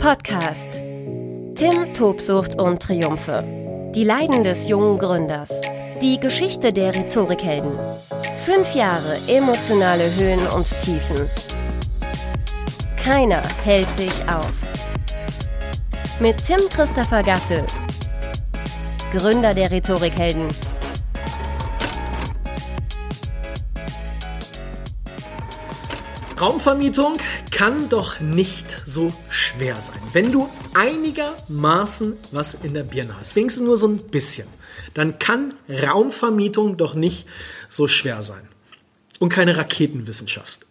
Podcast. Tim, Tobsucht und Triumphe. Die Leiden des jungen Gründers. Die Geschichte der Rhetorikhelden. Fünf Jahre emotionale Höhen und Tiefen. Keiner hält dich auf. Mit Tim Christopher Gasse, Gründer der Rhetorikhelden. Raumvermietung kann doch nicht so schwer sein. Wenn du einigermaßen was in der Birne hast, wenigstens nur so ein bisschen, dann kann Raumvermietung doch nicht so schwer sein. Und keine Raketenwissenschaft.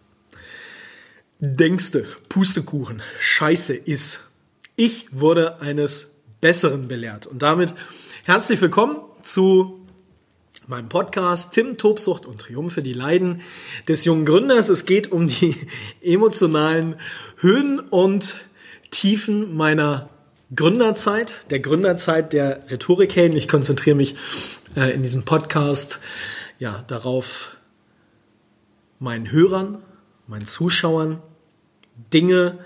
Denkste, Pustekuchen, Scheiße ist. Ich wurde eines Besseren belehrt. Und damit herzlich willkommen zu meinem Podcast Tim Tobsucht und Triumphe, die Leiden des jungen Gründers. Es geht um die emotionalen Höhen und Tiefen meiner Gründerzeit, der Gründerzeit der Rhetorikhelden. Ich konzentriere mich äh, in diesem Podcast ja darauf, meinen Hörern, meinen Zuschauern Dinge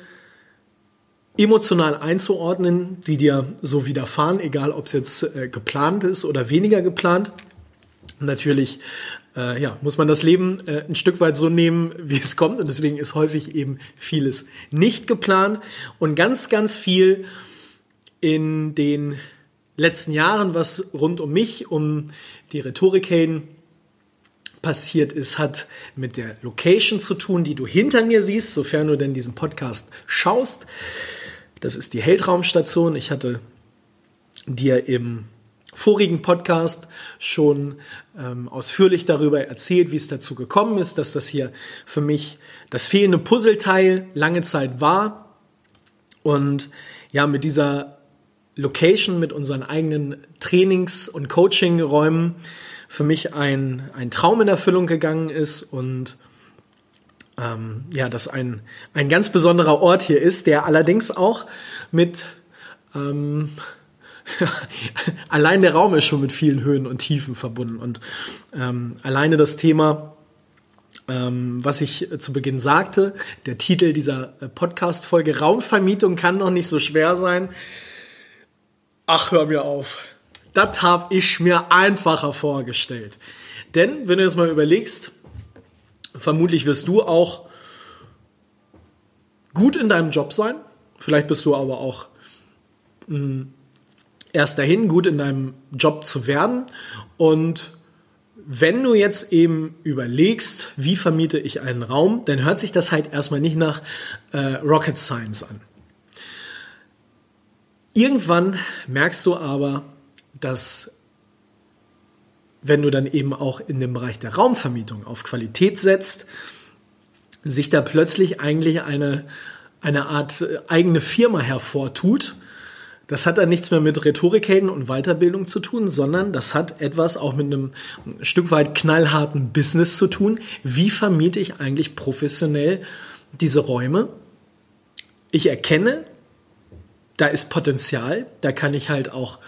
emotional einzuordnen, die dir so widerfahren, egal ob es jetzt äh, geplant ist oder weniger geplant natürlich äh, ja, muss man das Leben äh, ein Stück weit so nehmen, wie es kommt. Und deswegen ist häufig eben vieles nicht geplant. Und ganz, ganz viel in den letzten Jahren, was rund um mich, um die Rhetorikhelden passiert ist, hat mit der Location zu tun, die du hinter mir siehst, sofern du denn diesen Podcast schaust. Das ist die Heldraumstation. Ich hatte dir im vorigen Podcast schon ähm, ausführlich darüber erzählt, wie es dazu gekommen ist, dass das hier für mich das fehlende Puzzleteil lange Zeit war. Und ja, mit dieser Location, mit unseren eigenen Trainings- und Coaching-Räumen für mich ein, ein Traum in Erfüllung gegangen ist und ähm, ja, dass ein, ein ganz besonderer Ort hier ist, der allerdings auch mit ähm, allein der Raum ist schon mit vielen Höhen und Tiefen verbunden. Und ähm, alleine das Thema, ähm, was ich zu Beginn sagte, der Titel dieser äh, Podcast-Folge, Raumvermietung kann doch nicht so schwer sein. Ach, hör mir auf. Das habe ich mir einfacher vorgestellt. Denn, wenn du jetzt mal überlegst, vermutlich wirst du auch gut in deinem Job sein. Vielleicht bist du aber auch mh, hm, erst dahin, gut in deinem Job zu werden. Und wenn du jetzt eben überlegst, wie vermiete ich einen Raum, dann hört sich das halt erstmal nicht nach äh, Rocket Science an. Irgendwann merkst du aber, dass wenn du dann eben auch in dem Bereich der Raumvermietung auf Qualität setzt, sich da plötzlich eigentlich eine, eine Art äh, eigene Firma hervortut, das hat dann nichts mehr mit Rhetorikhelden und Weiterbildung zu tun, sondern das hat etwas auch mit einem ein Stück weit knallharten Business zu tun. Wie vermiete ich eigentlich professionell diese Räume? Ich erkenne, da ist Potenzial, da kann ich halt auch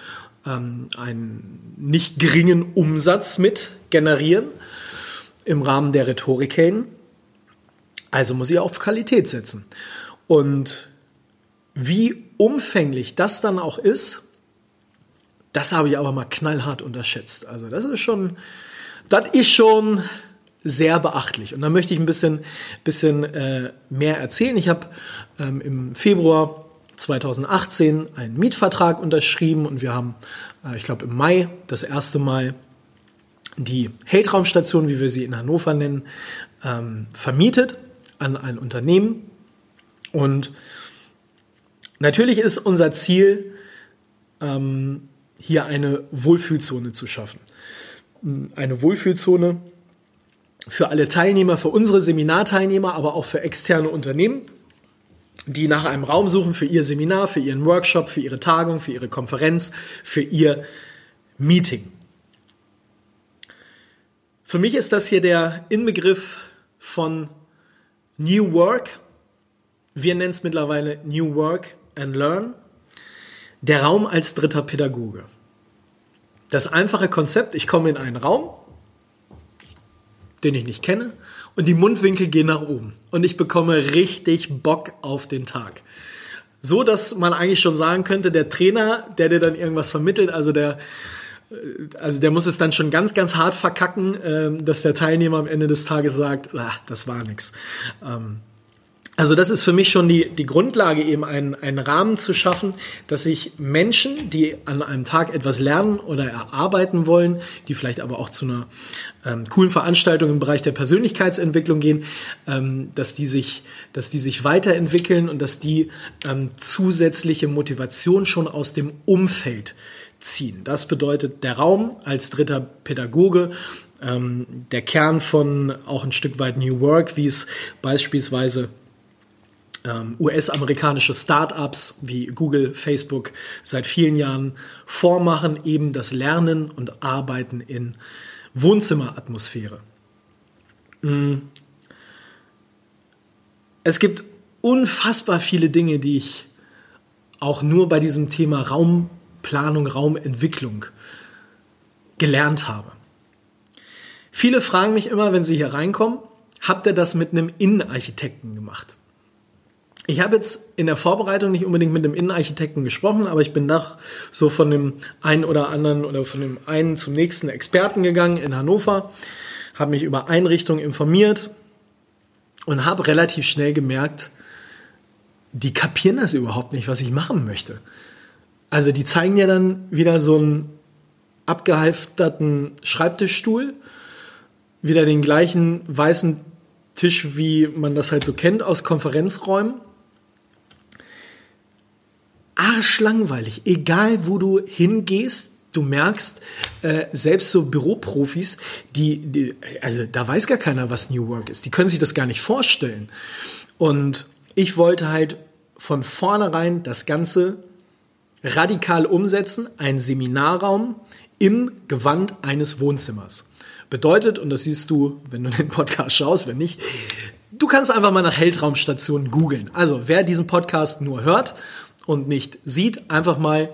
ähm, einen nicht geringen Umsatz mit generieren im Rahmen der Rhetorikhelden. Also muss ich auf Qualität setzen. Und wie umfänglich das dann auch ist, das habe ich aber mal knallhart unterschätzt. Also das ist schon, das ist schon sehr beachtlich. Und da möchte ich ein bisschen, bisschen äh, mehr erzählen. Ich habe ähm, im Februar 2018 einen Mietvertrag unterschrieben und wir haben, äh, ich glaube, im Mai das erste Mal die Heldraumstation, wie wir sie in Hannover nennen, ähm, vermietet an ein Unternehmen. Und Natürlich ist unser Ziel, ähm, hier eine Wohlfühlzone zu schaffen. Eine Wohlfühlzone für alle Teilnehmer, für unsere Seminarteilnehmer, aber auch für externe Unternehmen, die nach einem Raum suchen für ihr Seminar, für ihren Workshop, für ihre Tagung, für ihre Konferenz, für ihr Meeting. Für mich ist das hier der Inbegriff von New Work. Wir nennen es mittlerweile New Work and Learn, der Raum als dritter Pädagoge. Das einfache Konzept, ich komme in einen Raum, den ich nicht kenne, und die Mundwinkel gehen nach oben. Und ich bekomme richtig Bock auf den Tag. so, dass man eigentlich schon sagen könnte, der Trainer, der dir dann irgendwas vermittelt, also der also der muss es dann schon ganz, ganz hart verkacken, äh, dass der Teilnehmer am Ende des Tages sagt, ah, das war nix. Also das ist für mich schon die, die Grundlage, eben einen, einen Rahmen zu schaffen, dass sich Menschen, die an einem Tag etwas lernen oder erarbeiten wollen, die vielleicht aber auch zu einer ähm, coolen Veranstaltung im Bereich der Persönlichkeitsentwicklung gehen, ähm, dass, die sich, dass die sich weiterentwickeln und dass die ähm, zusätzliche Motivation schon aus dem Umfeld ziehen. Das bedeutet der Raum als dritter Pädagoge, ähm, der Kern von auch ein Stück weit New Work, wie es beispielsweise US-amerikanische Startups wie Google, Facebook seit vielen Jahren vormachen, eben das Lernen und Arbeiten in Wohnzimmeratmosphäre. Mm. Es gibt unfassbar viele Dinge, die ich auch nur bei diesem Thema Raumplanung, Raumentwicklung gelernt habe. Viele fragen mich immer, wenn sie hier reinkommen, habt ihr das mit einem Innenarchitekten gemacht? Ich habe jetzt in der Vorbereitung nicht unbedingt mit dem Innenarchitekten gesprochen, aber ich bin nach so von dem einen oder anderen oder von dem einen zum nächsten Experten gegangen in Hannover, habe mich über Einrichtungen informiert und habe relativ schnell gemerkt, die kapieren das überhaupt nicht, was ich machen möchte. Also die zeigen ja dann wieder so einen abgehalfterten Schreibtischstuhl, wieder den gleichen weißen Tisch, wie man das halt so kennt aus Konferenzräumen arschlangweilig. Egal, wo du hingehst, du merkst, äh, selbst so Büroprofis, die, die, also da weiß gar keiner, was New Work ist. Die können sich das gar nicht vorstellen. Und ich wollte halt von vornherein das Ganze radikal umsetzen, ein Seminarraum im Gewand eines Wohnzimmers. Bedeutet, und das siehst du, wenn du den Podcast schaust, wenn nicht, du kannst einfach mal nach Heldraumstation googeln. Also, wer diesen Podcast nur hört und nicht. Sieht, einfach mal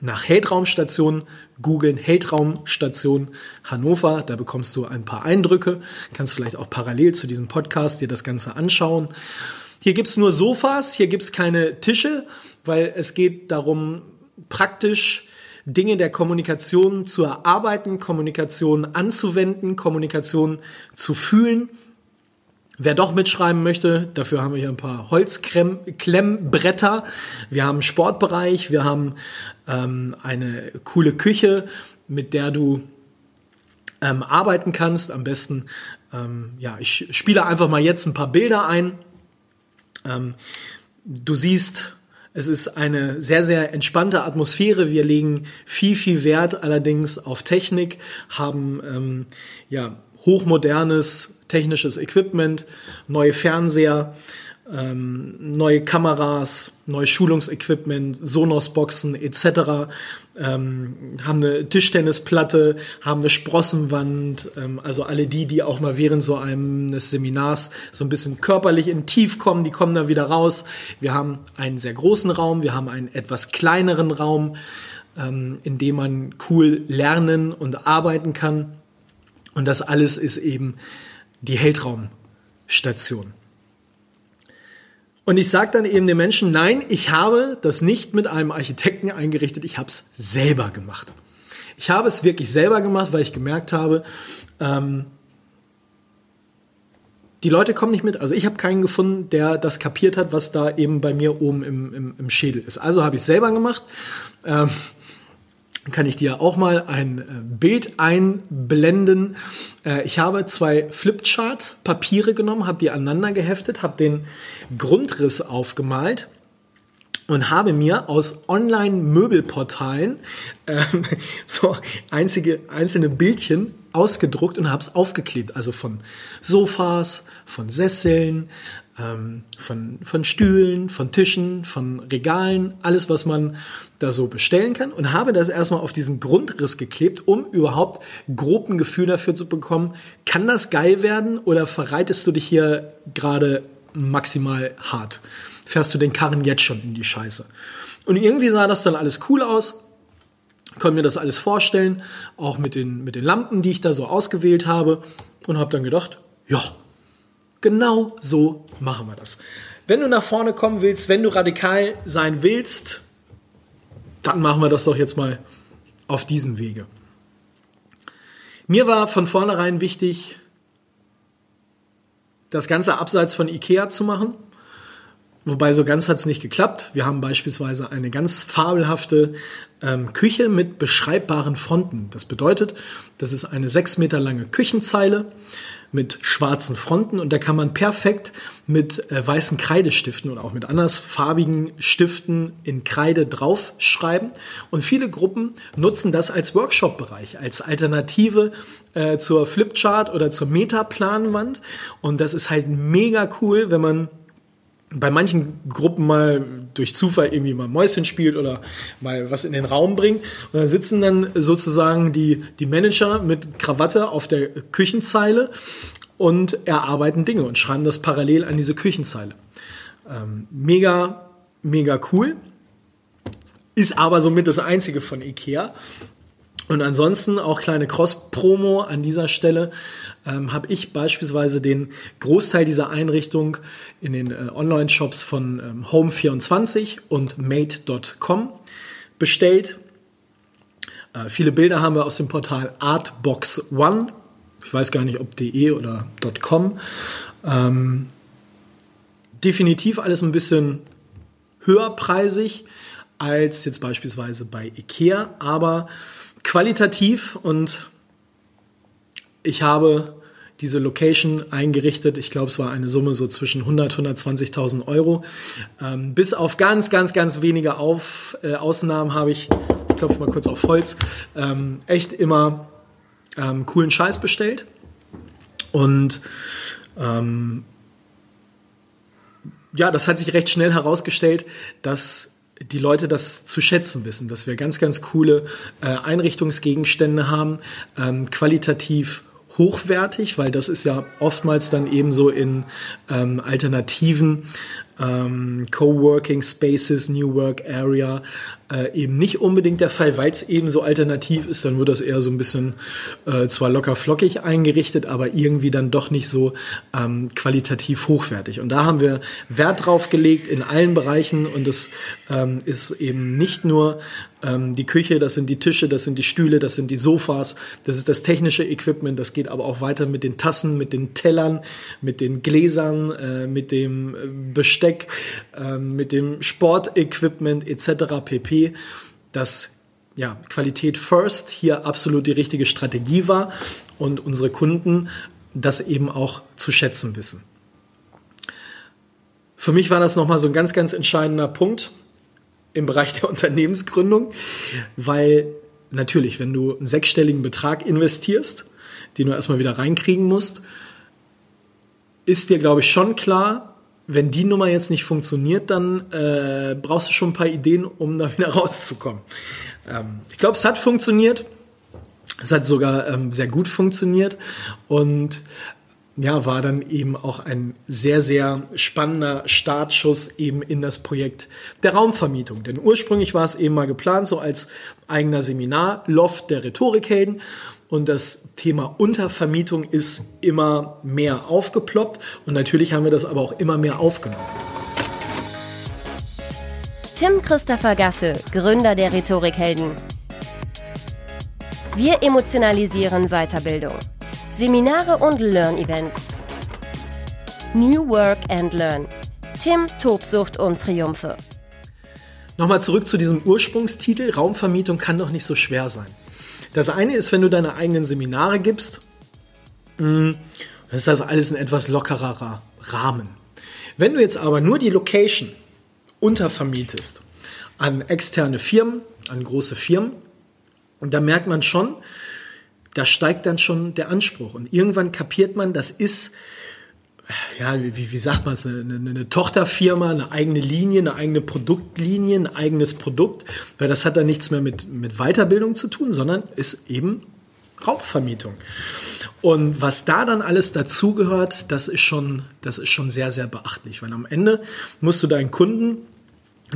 nach Heldraumstation googeln, Heldraumstation Hannover, da bekommst du ein paar Eindrücke, kannst vielleicht auch parallel zu diesem Podcast dir das Ganze anschauen. Hier gibt's nur Sofas, hier gibt's keine Tische, weil es geht darum, praktisch Dinge der Kommunikation zu erarbeiten, Kommunikation anzuwenden, Kommunikation zu fühlen Wer doch mitschreiben möchte, dafür haben wir hier ein paar Holzklemmbretter. Wir haben einen Sportbereich, wir haben ähm, eine coole Küche, mit der du ähm, arbeiten kannst. Am besten, ähm, ja, ich spiele einfach mal jetzt ein paar Bilder ein. Ähm, du siehst, es ist eine sehr, sehr entspannte Atmosphäre. Wir legen viel, viel Wert allerdings auf Technik, haben ähm, ja hochmodernes technisches Equipment, neue Fernseher, ähm, neue Kameras, neues Schulungsequipment, Sonos-Boxen etc. Ähm, haben eine Tischtennisplatte, haben eine Sprossenwand. Ähm, also alle die, die auch mal während so eines Seminars so ein bisschen körperlich in Tief kommen, die kommen da wieder raus. Wir haben einen sehr großen Raum, wir haben einen etwas kleineren Raum, ähm, in dem man cool lernen und arbeiten kann. Und das alles ist eben die Heldraumstation. Und ich sage dann eben den Menschen, nein, ich habe das nicht mit einem Architekten eingerichtet, ich habe es selber gemacht. Ich habe es wirklich selber gemacht, weil ich gemerkt habe, ähm, die Leute kommen nicht mit. Also ich habe keinen gefunden, der das kapiert hat, was da eben bei mir oben im, im, im Schädel ist. Also habe ich es selber gemacht. Ähm, kann ich dir auch mal ein äh, Bild einblenden. Äh, ich habe zwei Flipchart-Papiere genommen, habe die aneinander geheftet, habe den Grundriss aufgemalt und habe mir aus Online-Möbelportalen äh, so einzige, einzelne Bildchen ausgedruckt und habe es aufgeklebt. Also von Sofas, von Sesseln, ähm, von, von Stühlen, von Tischen, von Regalen, alles, was man da so bestellen kann und habe das erstmal auf diesen Grundriss geklebt, um überhaupt grob ein Gefühl dafür zu bekommen, kann das geil werden oder verreitest du dich hier gerade maximal hart? Fährst du den Karren jetzt schon in die Scheiße? Und irgendwie sah das dann alles cool aus, konnte mir das alles vorstellen, auch mit den, mit den Lampen, die ich da so ausgewählt habe und habe dann gedacht, ja, Genau so machen wir das. wenn du nach vorne kommen willst, wenn du radikal sein willst, dann machen wir das doch jetzt mal auf diesem Wege. Mir war von vornherein wichtig, das Ganze abseits von Ikea zu machen. Wobei so ganz hat es nicht geklappt. Wir haben beispielsweise eine ganz fabelhafte ähm, Küche mit beschreibbaren Fronten. Das bedeutet, das ist eine sechs Meter lange Küchenzeile mit schwarzen Fronten und da kann man perfekt mit äh, weißen Kreidestiften oder auch mit andersfarbigen Stiften in Kreide draufschreiben. Und viele Gruppen nutzen das als Workshop-Bereich, als Alternative äh, zur Flipchart oder zur Metaplanwand. Und das ist halt mega cool, wenn man bei manchen Gruppen mal durch Zufall irgendwie mal Mäuschen spielt oder mal was in den Raum bringt. Und dann sitzen dann sozusagen die, die Manager mit Krawatte auf der Küchenzeile und erarbeiten Dinge und schreiben das parallel an diese Küchenzeile. Ähm, mega, mega cool. Ist aber somit das einzige von IKEA. Und ansonsten auch kleine Cross-Promo an dieser Stelle ähm, habe ich beispielsweise den Großteil dieser Einrichtung in den äh, Online-Shops von ähm, Home24 und Made.com bestellt. Äh, viele Bilder haben wir aus dem Portal Artbox One. Ich weiß gar nicht, ob de oder .com. Ähm, definitiv alles ein bisschen höherpreisig als jetzt beispielsweise bei Ikea, aber qualitativ und ich habe diese Location eingerichtet. Ich glaube, es war eine Summe so zwischen 100 120.000 Euro. Ähm, bis auf ganz, ganz, ganz wenige auf, äh, Ausnahmen habe ich, ich klopfe mal kurz auf Holz, ähm, echt immer ähm, coolen Scheiß bestellt. Und ähm, ja, das hat sich recht schnell herausgestellt, dass die Leute das zu schätzen wissen, dass wir ganz, ganz coole äh, Einrichtungsgegenstände haben, ähm, qualitativ hochwertig, weil das ist ja oftmals dann eben so in ähm, alternativen ähm, Coworking Spaces, New Work Area äh, eben nicht unbedingt der Fall, weil es eben so alternativ ist, dann wird das eher so ein bisschen äh, zwar locker flockig eingerichtet, aber irgendwie dann doch nicht so ähm, qualitativ hochwertig. Und da haben wir Wert drauf gelegt in allen Bereichen und das ähm, ist eben nicht nur ähm, die Küche, das sind die Tische, das sind die Stühle, das sind die Sofas, das ist das technische Equipment, das geht aber auch weiter mit den Tassen, mit den Tellern, mit den Gläsern, äh, mit dem äh, Besteck, äh, mit dem Sportequipment etc. pp dass ja, Qualität first hier absolut die richtige Strategie war und unsere Kunden das eben auch zu schätzen wissen. Für mich war das nochmal so ein ganz, ganz entscheidender Punkt im Bereich der Unternehmensgründung, weil natürlich, wenn du einen sechsstelligen Betrag investierst, den du erstmal wieder reinkriegen musst, ist dir, glaube ich, schon klar, wenn die Nummer jetzt nicht funktioniert, dann äh, brauchst du schon ein paar Ideen, um da wieder rauszukommen. Ähm, ich glaube, es hat funktioniert. Es hat sogar ähm, sehr gut funktioniert und ja, war dann eben auch ein sehr, sehr spannender Startschuss eben in das Projekt der Raumvermietung. Denn ursprünglich war es eben mal geplant, so als eigener Seminarloft der Rhetorikhelden und das Thema Untervermietung ist immer mehr aufgeploppt und natürlich haben wir das aber auch immer mehr aufgenommen. Tim Christopher Gasse, Gründer der Rhetorikhelden. Wir emotionalisieren Weiterbildung. Seminare und Learn-Events. New Work and Learn. Tim, Tobsucht und Triumphe. Nochmal zurück zu diesem Ursprungstitel. Raumvermietung kann doch nicht so schwer sein. Das eine ist, wenn du deine eigenen Seminare gibst, hm, dann ist das alles ein etwas lockerer Rahmen. Wenn du jetzt aber nur die Location untervermietest an externe Firmen, an große Firmen, und da merkt man schon, da steigt dann schon der Anspruch. Und irgendwann kapiert man, das ist ja, wie, wie sagt man es, eine, eine, eine, Tochterfirma, eine eigene Linie, eine eigene Produktlinie, ein eigenes Produkt, weil das hat dann nichts mehr mit, mit Weiterbildung zu tun, sondern ist eben Raubvermietung. Und was da dann alles dazugehört, das ist schon, das ist schon sehr, sehr beachtlich, weil am Ende musst du deinen Kunden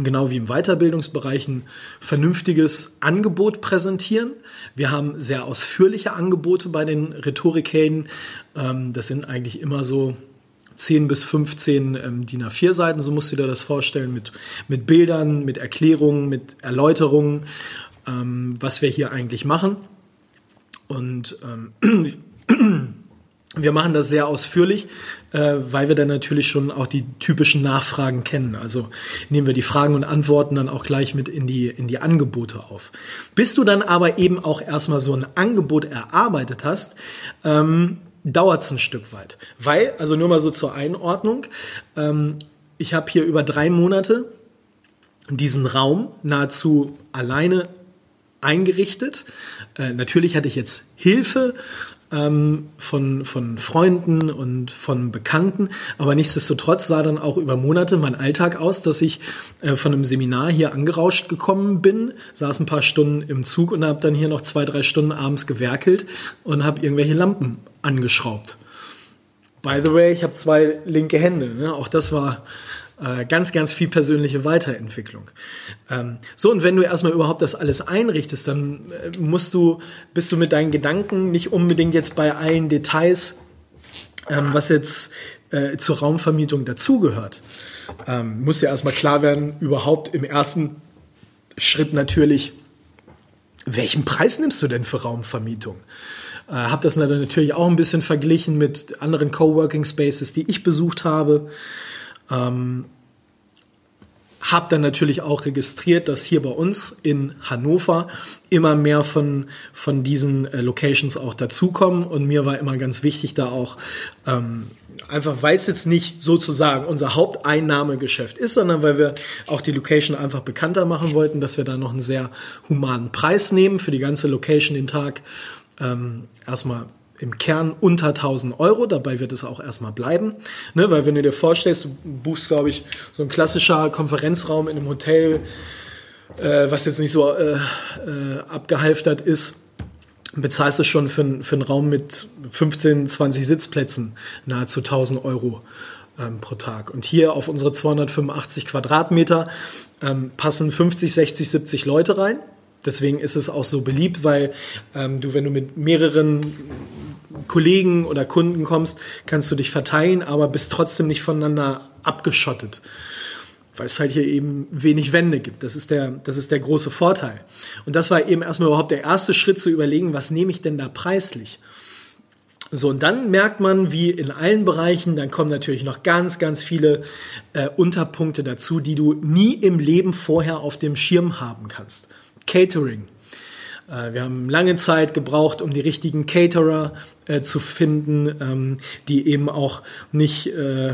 genau wie im Weiterbildungsbereich ein vernünftiges Angebot präsentieren. Wir haben sehr ausführliche Angebote bei den Rhetorikhelden. Ähm, das sind eigentlich immer so 10 bis 15 ähm, DIN A4 Seiten, so musst du dir das vorstellen, mit, mit Bildern, mit Erklärungen, mit Erläuterungen, ähm, was wir hier eigentlich machen. Und ähm, wir machen das sehr ausführlich, äh, weil wir dann natürlich schon auch die typischen Nachfragen kennen. Also nehmen wir die Fragen und Antworten dann auch gleich mit in die, in die Angebote auf. Bis du dann aber eben auch erstmal so ein Angebot erarbeitet hast, ähm, dauert es ein Stück weit. Weil, also nur mal so zur Einordnung, ähm, ich habe hier über drei Monate diesen Raum nahezu alleine eingerichtet. Äh, natürlich hatte ich jetzt Hilfe ähm, von, von Freunden und von Bekannten. Aber nichtsdestotrotz sah dann auch über Monate mein Alltag aus, dass ich äh, von einem Seminar hier angerauscht gekommen bin, saß ein paar Stunden im Zug und habe dann hier noch zwei, drei Stunden abends gewerkelt und habe irgendwelche Lampen angeschraubt. By the way, ich habe zwei linke Hände. Ne? Auch das war äh, ganz, ganz viel persönliche Weiterentwicklung. Ähm, so, und wenn du erstmal überhaupt das alles einrichtest, dann äh, musst du, bist du mit deinen Gedanken nicht unbedingt jetzt bei allen Details, ähm, was jetzt äh, zur Raumvermietung dazugehört. Ähm, muss ja erstmal klar werden, überhaupt im ersten Schritt natürlich, welchen Preis nimmst du denn für Raumvermietung? Äh, habe das natürlich auch ein bisschen verglichen mit anderen Coworking Spaces, die ich besucht habe. Ähm, habe dann natürlich auch registriert, dass hier bei uns in Hannover immer mehr von, von diesen äh, Locations auch dazukommen. Und mir war immer ganz wichtig, da auch ähm, einfach, weil es jetzt nicht sozusagen unser Haupteinnahmegeschäft ist, sondern weil wir auch die Location einfach bekannter machen wollten, dass wir da noch einen sehr humanen Preis nehmen für die ganze Location den Tag. Ähm, erstmal im Kern unter 1000 Euro. Dabei wird es auch erstmal bleiben. Ne? Weil wenn du dir vorstellst, du buchst, glaube ich, so ein klassischer Konferenzraum in einem Hotel, äh, was jetzt nicht so äh, äh, abgehalftert ist, bezahlst du schon für, für einen Raum mit 15, 20 Sitzplätzen nahezu 1000 Euro ähm, pro Tag. Und hier auf unsere 285 Quadratmeter ähm, passen 50, 60, 70 Leute rein. Deswegen ist es auch so beliebt, weil ähm, du, wenn du mit mehreren Kollegen oder Kunden kommst, kannst du dich verteilen, aber bist trotzdem nicht voneinander abgeschottet. Weil es halt hier eben wenig Wände gibt. Das ist der, das ist der große Vorteil. Und das war eben erstmal überhaupt der erste Schritt zu überlegen, was nehme ich denn da preislich? So, und dann merkt man, wie in allen Bereichen, dann kommen natürlich noch ganz, ganz viele äh, Unterpunkte dazu, die du nie im Leben vorher auf dem Schirm haben kannst. Catering. Äh, wir haben lange Zeit gebraucht, um die richtigen Caterer äh, zu finden, ähm, die eben auch nicht äh,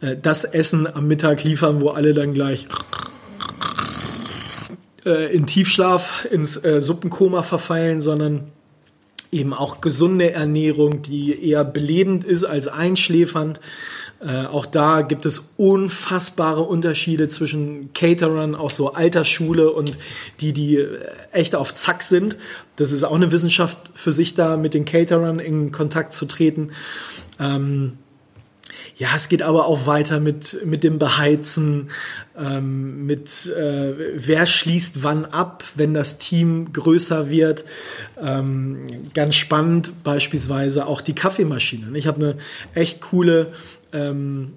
äh, das Essen am Mittag liefern, wo alle dann gleich äh, in Tiefschlaf, ins äh, Suppenkoma verfallen, sondern eben auch gesunde Ernährung, die eher belebend ist als einschläfernd. Äh, auch da gibt es unfassbare Unterschiede zwischen Caterern, auch so Altersschule und die, die äh, echt auf Zack sind. Das ist auch eine Wissenschaft für sich da, mit den Caterern in Kontakt zu treten. Ähm, ja, es geht aber auch weiter mit, mit dem Beheizen, ähm, mit äh, wer schließt wann ab, wenn das Team größer wird. Ähm, ganz spannend beispielsweise auch die Kaffeemaschine. Ich habe eine echt coole ähm,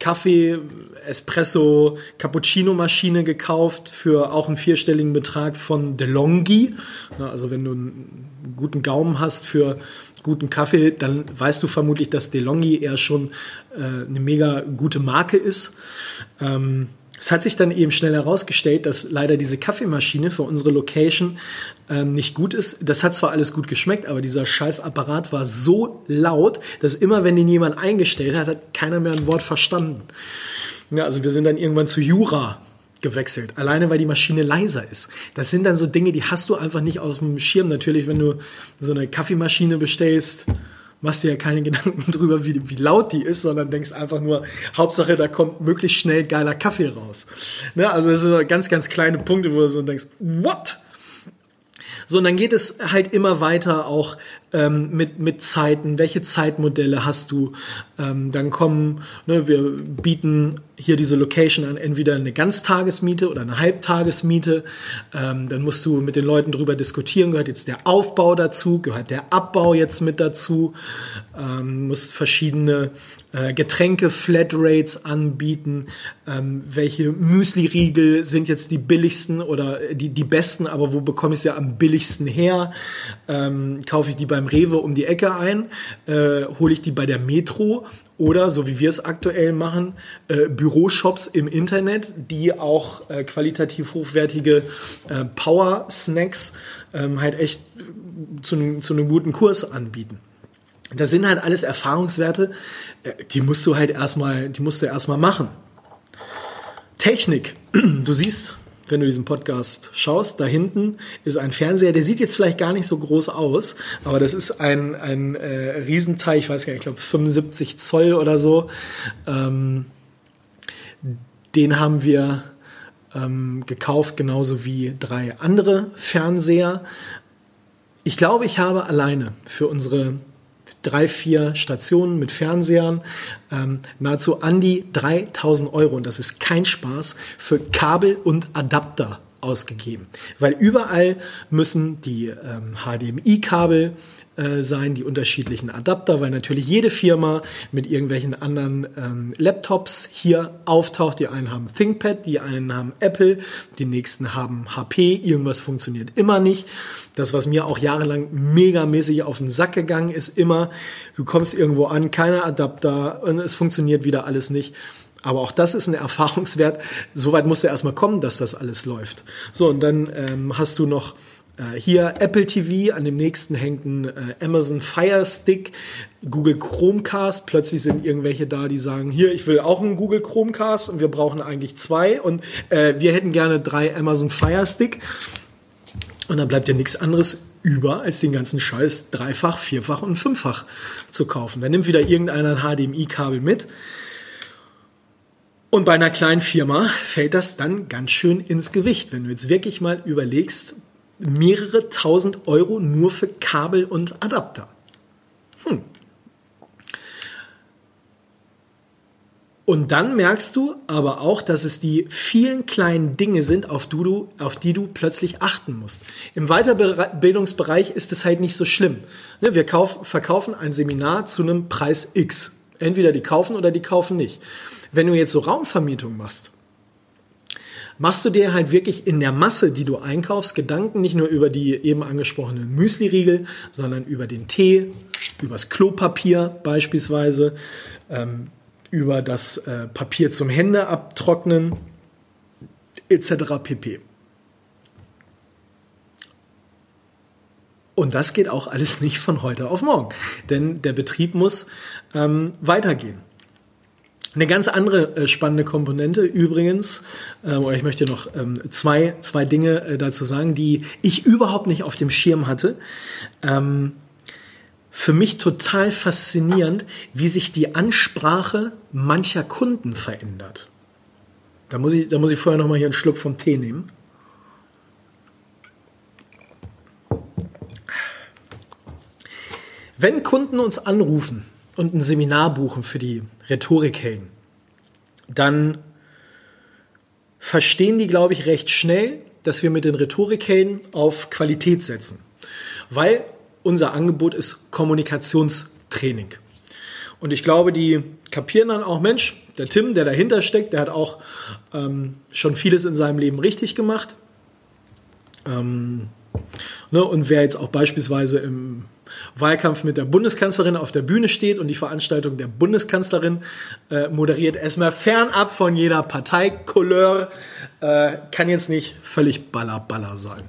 Kaffee, Espresso, Cappuccino-Maschine gekauft für auch einen vierstelligen Betrag von DeLonghi. Also wenn du einen guten Gaumen hast für guten Kaffee, dann weißt du vermutlich, dass DeLonghi eher schon äh, eine mega gute Marke ist. Ähm, es hat sich dann eben schnell herausgestellt, dass leider diese Kaffeemaschine für unsere Location ähm, nicht gut ist. Das hat zwar alles gut geschmeckt, aber dieser scheiß Apparat war so laut, dass immer, wenn den jemand eingestellt hat, hat keiner mehr ein Wort verstanden. Ja, also wir sind dann irgendwann zu Jura gewechselt, alleine weil die Maschine leiser ist. Das sind dann so Dinge, die hast du einfach nicht aus dem Schirm. Natürlich, wenn du so eine Kaffeemaschine bestellst, machst dir ja keine Gedanken drüber, wie, wie laut die ist, sondern denkst einfach nur, Hauptsache, da kommt möglichst schnell geiler Kaffee raus. Ne? Also das sind ganz, ganz kleine Punkte, wo du so denkst, what? So, und dann geht es halt immer weiter auch ähm, mit, mit Zeiten. Welche Zeitmodelle hast du? Ähm, dann kommen, ne, wir bieten hier diese Location an entweder eine Ganztagesmiete oder eine Halbtagesmiete. Ähm, dann musst du mit den Leuten darüber diskutieren, gehört jetzt der Aufbau dazu, gehört der Abbau jetzt mit dazu, ähm, musst verschiedene äh, Getränke, Flatrates anbieten, ähm, welche Müsli-Riegel sind jetzt die billigsten oder die, die besten, aber wo bekomme ich sie ja am billigsten her? Ähm, kaufe ich die beim Rewe um die Ecke ein? Äh, hole ich die bei der Metro? Oder, so wie wir es aktuell machen, äh, Büroshops im Internet, die auch äh, qualitativ hochwertige äh, Power-Snacks ähm, halt echt zu, einem zu einem guten Kurs anbieten. Das sind halt alles Erfahrungswerte, äh, die musst du halt erstmal, die musst du erstmal machen. Technik. Du siehst, wenn du diesen Podcast schaust, da hinten ist ein Fernseher, der sieht jetzt vielleicht gar nicht so groß aus, aber das ist ein, ein äh, Riesenteil, ich weiß gar nicht, ich glaube 75 Zoll oder so. Ähm, den haben wir ähm, gekauft, genauso wie drei andere Fernseher. Ich glaube, ich habe alleine für unsere drei, vier Stationen mit Fernsehern, ähm, nahezu an die 3000 Euro, und das ist kein Spaß, für Kabel und Adapter ausgegeben. Weil überall müssen die ähm, HDMI-Kabel äh, sein, die unterschiedlichen Adapter, weil natürlich jede Firma mit irgendwelchen anderen ähm, Laptops hier auftaucht. Die einen haben ThinkPad, die einen haben Apple, die nächsten haben HP. Irgendwas funktioniert immer nicht. Das, was mir auch jahrelang megamäßig auf den Sack gegangen ist, immer, du kommst irgendwo an, keine Adapter und es funktioniert wieder alles nicht. Aber auch das ist ein Erfahrungswert. Soweit musst du erstmal kommen, dass das alles läuft. So, und dann ähm, hast du noch hier Apple TV, an dem nächsten hängt ein äh, Amazon Fire Stick, Google Chromecast. Plötzlich sind irgendwelche da, die sagen, hier, ich will auch einen Google Chromecast und wir brauchen eigentlich zwei und äh, wir hätten gerne drei Amazon Fire Stick. Und dann bleibt ja nichts anderes über, als den ganzen Scheiß dreifach, vierfach und fünffach zu kaufen. Dann nimmt wieder irgendeiner ein HDMI-Kabel mit. Und bei einer kleinen Firma fällt das dann ganz schön ins Gewicht. Wenn du jetzt wirklich mal überlegst, mehrere tausend Euro nur für Kabel und Adapter. Hm. Und dann merkst du aber auch, dass es die vielen kleinen Dinge sind, auf, du, auf die du plötzlich achten musst. Im Weiterbildungsbereich ist es halt nicht so schlimm. Ne, wir kauf, verkaufen ein Seminar zu einem Preis X. Entweder die kaufen oder die kaufen nicht. Wenn du jetzt so Raumvermietung machst, machst du dir halt wirklich in der Masse, die du einkaufst, Gedanken nicht nur über die eben angesprochenen Müsli-Riegel, sondern über den Tee, übers Klopapier beispielsweise, ähm, über das äh, Papier zum Hände abtrocknen, etc. pp. Und das geht auch alles nicht von heute auf morgen, denn der Betrieb muss ähm, weitergehen. Eine ganz andere äh, spannende Komponente übrigens, äh, oder ich möchte noch ähm, zwei, zwei Dinge äh, dazu sagen, die ich überhaupt nicht auf dem Schirm hatte. Ähm, für mich total faszinierend, wie sich die Ansprache mancher Kunden verändert. Da muss ich, da muss ich vorher noch mal hier einen Schluck vom Tee nehmen. Wenn Kunden uns anrufen und ein Seminar buchen für die Rhetorikhelden, dann verstehen die, glaube ich, recht schnell, dass wir mit den Rhetorikhelden auf Qualität setzen. Weil unser Angebot ist Kommunikationstraining. Und ich glaube, die kapieren dann auch, Mensch, der Tim, der dahinter steckt, der hat auch ähm, schon vieles in seinem Leben richtig gemacht. Ähm, ne, und wer jetzt auch beispielsweise im Wahlkampf mit der Bundeskanzlerin auf der Bühne steht und die Veranstaltung der Bundeskanzlerin äh, moderiert, erstmal fernab von jeder Parteikouleur, äh, kann jetzt nicht völlig baller baller sein.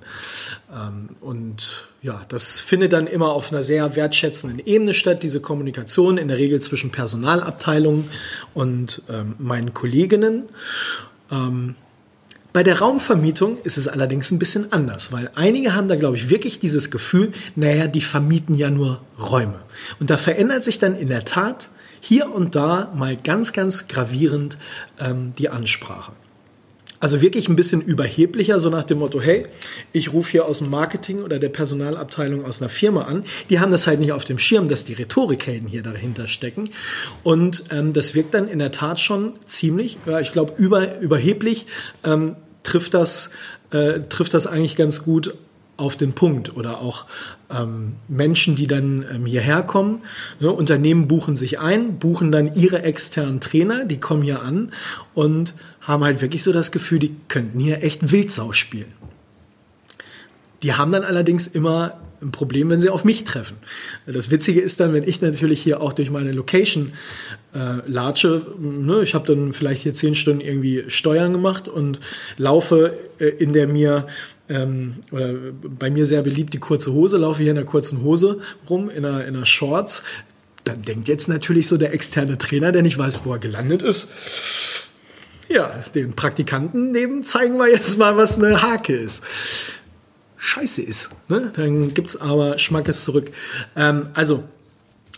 Ähm, und ja, das findet dann immer auf einer sehr wertschätzenden Ebene statt, diese Kommunikation in der Regel zwischen Personalabteilungen und ähm, meinen Kolleginnen. Ähm, bei der Raumvermietung ist es allerdings ein bisschen anders, weil einige haben da, glaube ich, wirklich dieses Gefühl, naja, die vermieten ja nur Räume. Und da verändert sich dann in der Tat hier und da mal ganz, ganz gravierend ähm, die Ansprache. Also wirklich ein bisschen überheblicher, so nach dem Motto, hey, ich rufe hier aus dem Marketing oder der Personalabteilung aus einer Firma an. Die haben das halt nicht auf dem Schirm, dass die Rhetorikhelden hier dahinter stecken. Und ähm, das wirkt dann in der Tat schon ziemlich, ja, ich glaube, über, überheblich ähm, trifft, das, äh, trifft das eigentlich ganz gut auf den Punkt oder auch ähm, Menschen, die dann ähm, hierher kommen. Ne, Unternehmen buchen sich ein, buchen dann ihre externen Trainer, die kommen hier an und haben halt wirklich so das Gefühl, die könnten hier echt Wildsau spielen. Die haben dann allerdings immer ein Problem, wenn sie auf mich treffen. Das Witzige ist dann, wenn ich natürlich hier auch durch meine Location äh, latsche, ne, ich habe dann vielleicht hier zehn Stunden irgendwie Steuern gemacht und laufe äh, in der mir ähm, oder bei mir sehr beliebt die kurze Hose, laufe hier in der kurzen Hose rum, in einer, in einer Shorts. Dann denkt jetzt natürlich so der externe Trainer, der nicht weiß, wo er gelandet ist. Ja, den Praktikanten neben zeigen wir jetzt mal, was eine Hake ist scheiße ist. Ne? Dann gibt es aber Schmackes zurück. Ähm, also,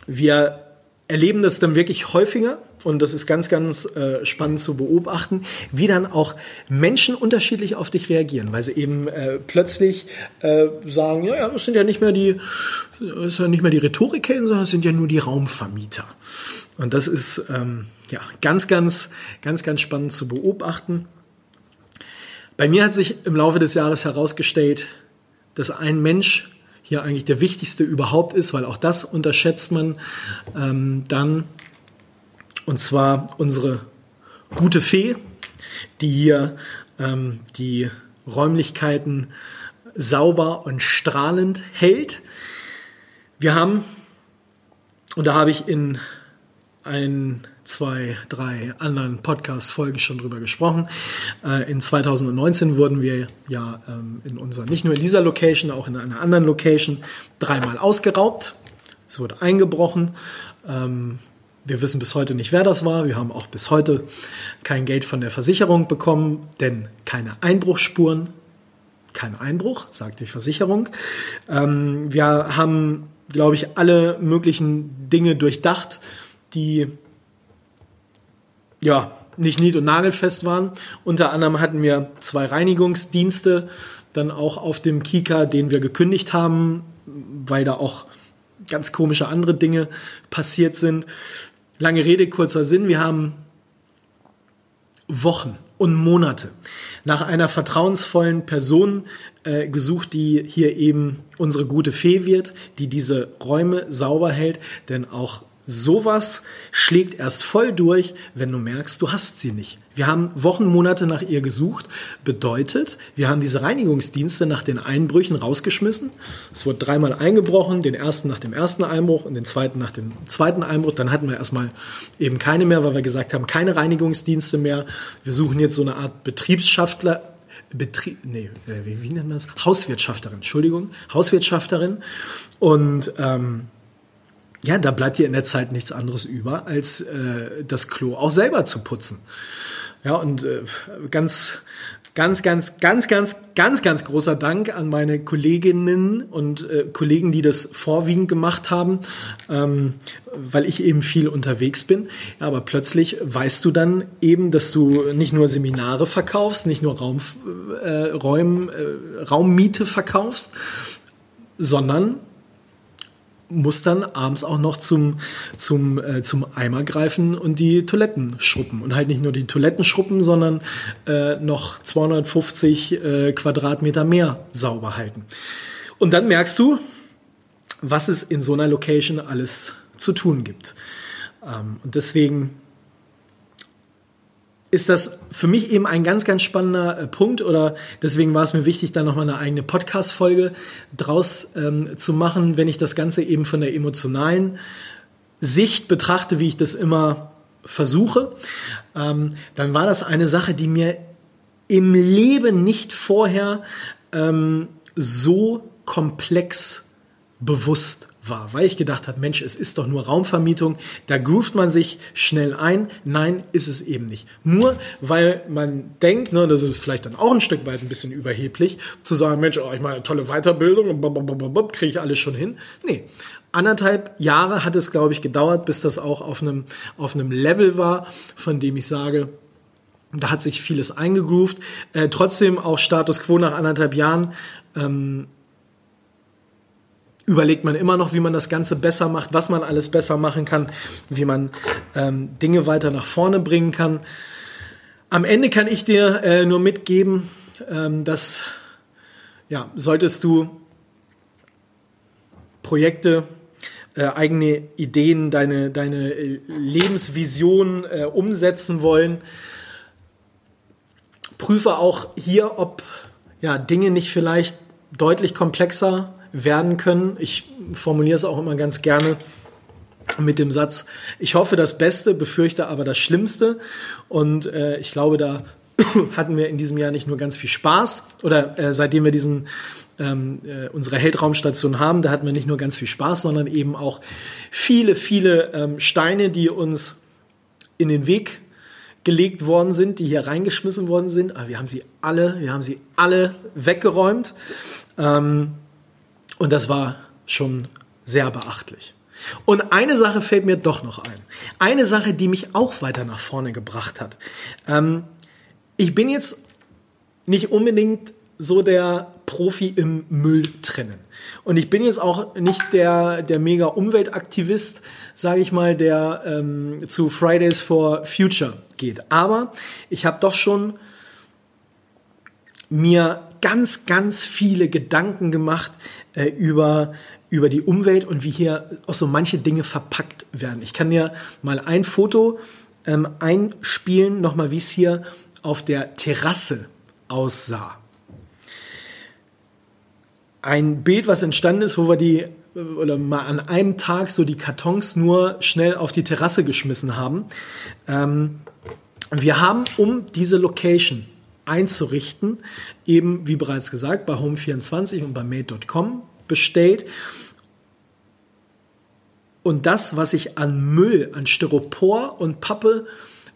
wir erleben das dann wirklich häufiger und das ist ganz, ganz äh, spannend zu beobachten, wie dann auch Menschen unterschiedlich auf dich reagieren, weil sie eben äh, plötzlich äh, sagen, ja, ja, das sind ja nicht mehr die, das ist ja nicht mehr die Rhetorikhelden, sondern es sind ja nur die Raumvermieter. Und das ist ähm, ja ganz, ganz, ganz, ganz spannend zu beobachten. Bei mir hat sich im Laufe des Jahres herausgestellt, dass ein Mensch hier eigentlich der wichtigste überhaupt ist, weil auch das unterschätzt man ähm, dann. Und zwar unsere gute Fee, die hier ähm, die Räumlichkeiten sauber und strahlend hält. Wir haben, und da habe ich in ein zwei, drei anderen Podcast-Folgen schon drüber gesprochen. Äh, in 2019 wurden wir ja ähm, in unserer, nicht nur in dieser Location, auch in einer anderen Location dreimal ausgeraubt. Es wurde eingebrochen. Ähm, wir wissen bis heute nicht, wer das war. Wir haben auch bis heute kein Geld von der Versicherung bekommen, denn keine Einbruchsspuren, kein Einbruch, sagt die Versicherung. Ähm, wir haben, glaube ich, alle möglichen Dinge durchdacht, die ja, nicht nied- und nagelfest waren. Unter anderem hatten wir zwei Reinigungsdienste dann auch auf dem Kika, den wir gekündigt haben, weil da auch ganz komische andere Dinge passiert sind. Lange Rede, kurzer Sinn. Wir haben Wochen und Monate nach einer vertrauensvollen Person äh, gesucht, die hier eben unsere gute Fee wird, die diese Räume sauber hält, denn auch Sowas schlägt erst voll durch, wenn du merkst, du hast sie nicht. Wir haben Wochen, Monate nach ihr gesucht. Bedeutet, wir haben diese Reinigungsdienste nach den Einbrüchen rausgeschmissen. Es wurde dreimal eingebrochen, den ersten nach dem ersten Einbruch und den zweiten nach dem zweiten Einbruch. Dann hatten wir erstmal eben keine mehr, weil wir gesagt haben, keine Reinigungsdienste mehr. Wir suchen jetzt so eine Art Betriebsschaftler, Betrieb, nee, äh, wie, wie nennt man das? Hauswirtschafterin, Entschuldigung, Hauswirtschafterin. Und ähm, ja, da bleibt dir in der Zeit nichts anderes über, als äh, das Klo auch selber zu putzen. Ja, und äh, ganz, ganz, ganz, ganz, ganz, ganz, ganz großer Dank an meine Kolleginnen und äh, Kollegen, die das vorwiegend gemacht haben, ähm, weil ich eben viel unterwegs bin. Ja, aber plötzlich weißt du dann eben, dass du nicht nur Seminare verkaufst, nicht nur Raum, äh, Räum, äh, Raummiete verkaufst, sondern muss dann abends auch noch zum, zum, äh, zum Eimer greifen und die Toiletten schruppen. Und halt nicht nur die Toiletten schruppen, sondern äh, noch 250 äh, Quadratmeter mehr sauber halten. Und dann merkst du, was es in so einer Location alles zu tun gibt. Ähm, und deswegen ist das für mich eben ein ganz, ganz spannender äh, Punkt oder deswegen war es mir wichtig, da nochmal eine eigene Podcast-Folge draus ähm, zu machen, wenn ich das Ganze eben von der emotionalen Sicht betrachte, wie ich das immer versuche, ähm, dann war das eine Sache, die mir im Leben nicht vorher ähm, so komplex bewusst war, weil ich gedacht habe, Mensch, es ist doch nur Raumvermietung, da groovt man sich schnell ein. Nein, ist es eben nicht. Nur weil man denkt, ne, das ist vielleicht dann auch ein Stück weit ein bisschen überheblich, zu sagen, Mensch, oh, ich meine, tolle Weiterbildung und kriege ich alles schon hin. Nee, anderthalb Jahre hat es, glaube ich, gedauert, bis das auch auf einem, auf einem Level war, von dem ich sage, Da hat sich vieles eingegroovt. Äh, trotzdem auch Status quo nach anderthalb Jahren. Ähm, überlegt man immer noch, wie man das Ganze besser macht, was man alles besser machen kann, wie man ähm, Dinge weiter nach vorne bringen kann. Am Ende kann ich dir äh, nur mitgeben, ähm, dass ja, solltest du Projekte, äh, eigene Ideen, deine, deine äh, Lebensvision äh, umsetzen wollen, prüfe auch hier, ob ja, Dinge nicht vielleicht deutlich komplexer werden können. Ich formuliere es auch immer ganz gerne mit dem Satz, ich hoffe das Beste, befürchte aber das Schlimmste. Und äh, ich glaube, da hatten wir in diesem Jahr nicht nur ganz viel Spaß oder äh, seitdem wir diesen ähm, äh, unsere Heldraumstation haben, da hatten wir nicht nur ganz viel Spaß, sondern eben auch viele, viele ähm, Steine, die uns in den Weg gelegt worden sind, die hier reingeschmissen worden sind. Aber wir haben sie alle, wir haben sie alle weggeräumt. Ähm, und das war schon sehr beachtlich. Und eine Sache fällt mir doch noch ein. Eine Sache, die mich auch weiter nach vorne gebracht hat. Ähm, ich bin jetzt nicht unbedingt so der Profi im Müll trennen. Und ich bin jetzt auch nicht der, der mega Umweltaktivist, sage ich mal, der ähm, zu Fridays for Future geht. Aber ich habe doch schon mir ganz, ganz viele Gedanken gemacht äh, über, über die Umwelt und wie hier auch so manche Dinge verpackt werden. Ich kann dir mal ein Foto ähm, einspielen, nochmal, wie es hier auf der Terrasse aussah. Ein Bild, was entstanden ist, wo wir die oder mal an einem Tag so die Kartons nur schnell auf die Terrasse geschmissen haben. Ähm, wir haben, um diese Location einzurichten, eben wie bereits gesagt, bei Home24 und bei Made.com bestellt. Und das, was ich an Müll, an Styropor und Pappe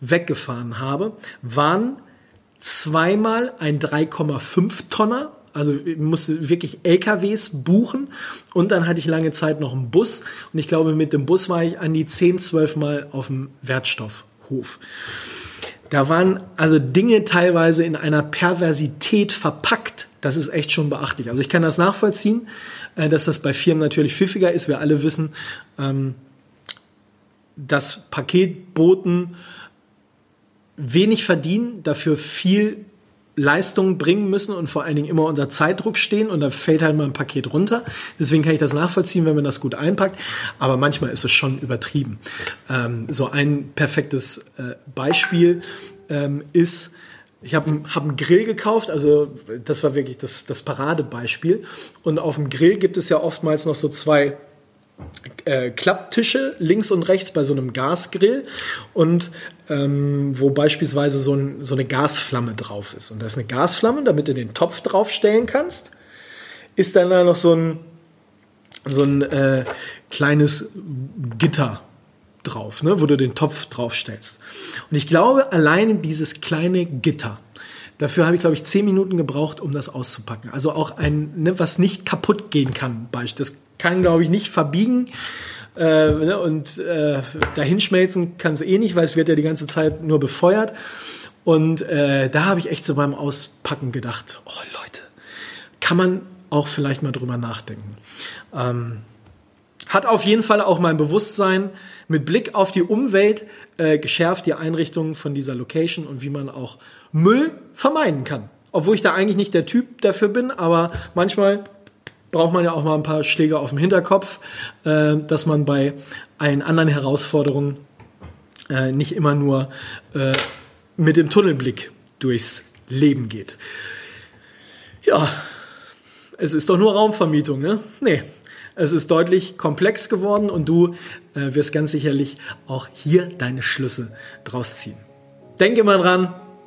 weggefahren habe, waren zweimal ein 3,5 Tonner. Also ich musste wirklich LKWs buchen und dann hatte ich lange Zeit noch einen Bus und ich glaube mit dem Bus war ich an die 10, 12 Mal auf dem Wertstoffhof. Da waren also Dinge teilweise in einer Perversität verpackt. Das ist echt schon beachtlich. Also ich kann das nachvollziehen, äh, dass das bei Firmen natürlich pfiffiger ist. Wir alle wissen, ähm, dass Paketboten wenig verdienen, dafür viel Leistung bringen müssen und vor allen Dingen immer unter Zeitdruck stehen und da fällt halt mal ein Paket runter. Deswegen kann ich das nachvollziehen, wenn man das gut einpackt. Aber manchmal ist es schon übertrieben. Ähm, so ein perfektes äh, Beispiel ähm, ist, ich habe hab einen Grill gekauft, also das war wirklich das, das Paradebeispiel. Und auf dem Grill gibt es ja oftmals noch so zwei äh, Klapptische links und rechts bei so einem Gasgrill und ähm, wo beispielsweise so, ein, so, eine Gasflamme drauf ist. Und da ist eine Gasflamme, damit du den Topf draufstellen kannst, ist dann da noch so ein, so ein äh, kleines Gitter drauf, ne, wo du den Topf draufstellst. Und ich glaube, alleine dieses kleine Gitter, dafür habe ich, glaube ich, zehn Minuten gebraucht, um das auszupacken. Also auch ein, ne, was nicht kaputt gehen kann. Das kann, glaube ich, nicht verbiegen. Äh, ne, und äh, dahinschmelzen kann es eh nicht, weil es wird ja die ganze Zeit nur befeuert. Und äh, da habe ich echt so beim Auspacken gedacht, oh Leute, kann man auch vielleicht mal drüber nachdenken. Ähm, hat auf jeden Fall auch mein Bewusstsein mit Blick auf die Umwelt äh, geschärft, die Einrichtung von dieser Location und wie man auch Müll vermeiden kann. Obwohl ich da eigentlich nicht der Typ dafür bin, aber manchmal braucht man ja auch mal ein paar Schläge auf dem Hinterkopf, äh, dass man bei allen anderen Herausforderungen äh, nicht immer nur äh, mit dem Tunnelblick durchs Leben geht. Ja, es ist doch nur Raumvermietung, ne? Nee, es ist deutlich komplex geworden und du äh, wirst ganz sicherlich auch hier deine Schlüsse draus ziehen. Denke mal dran,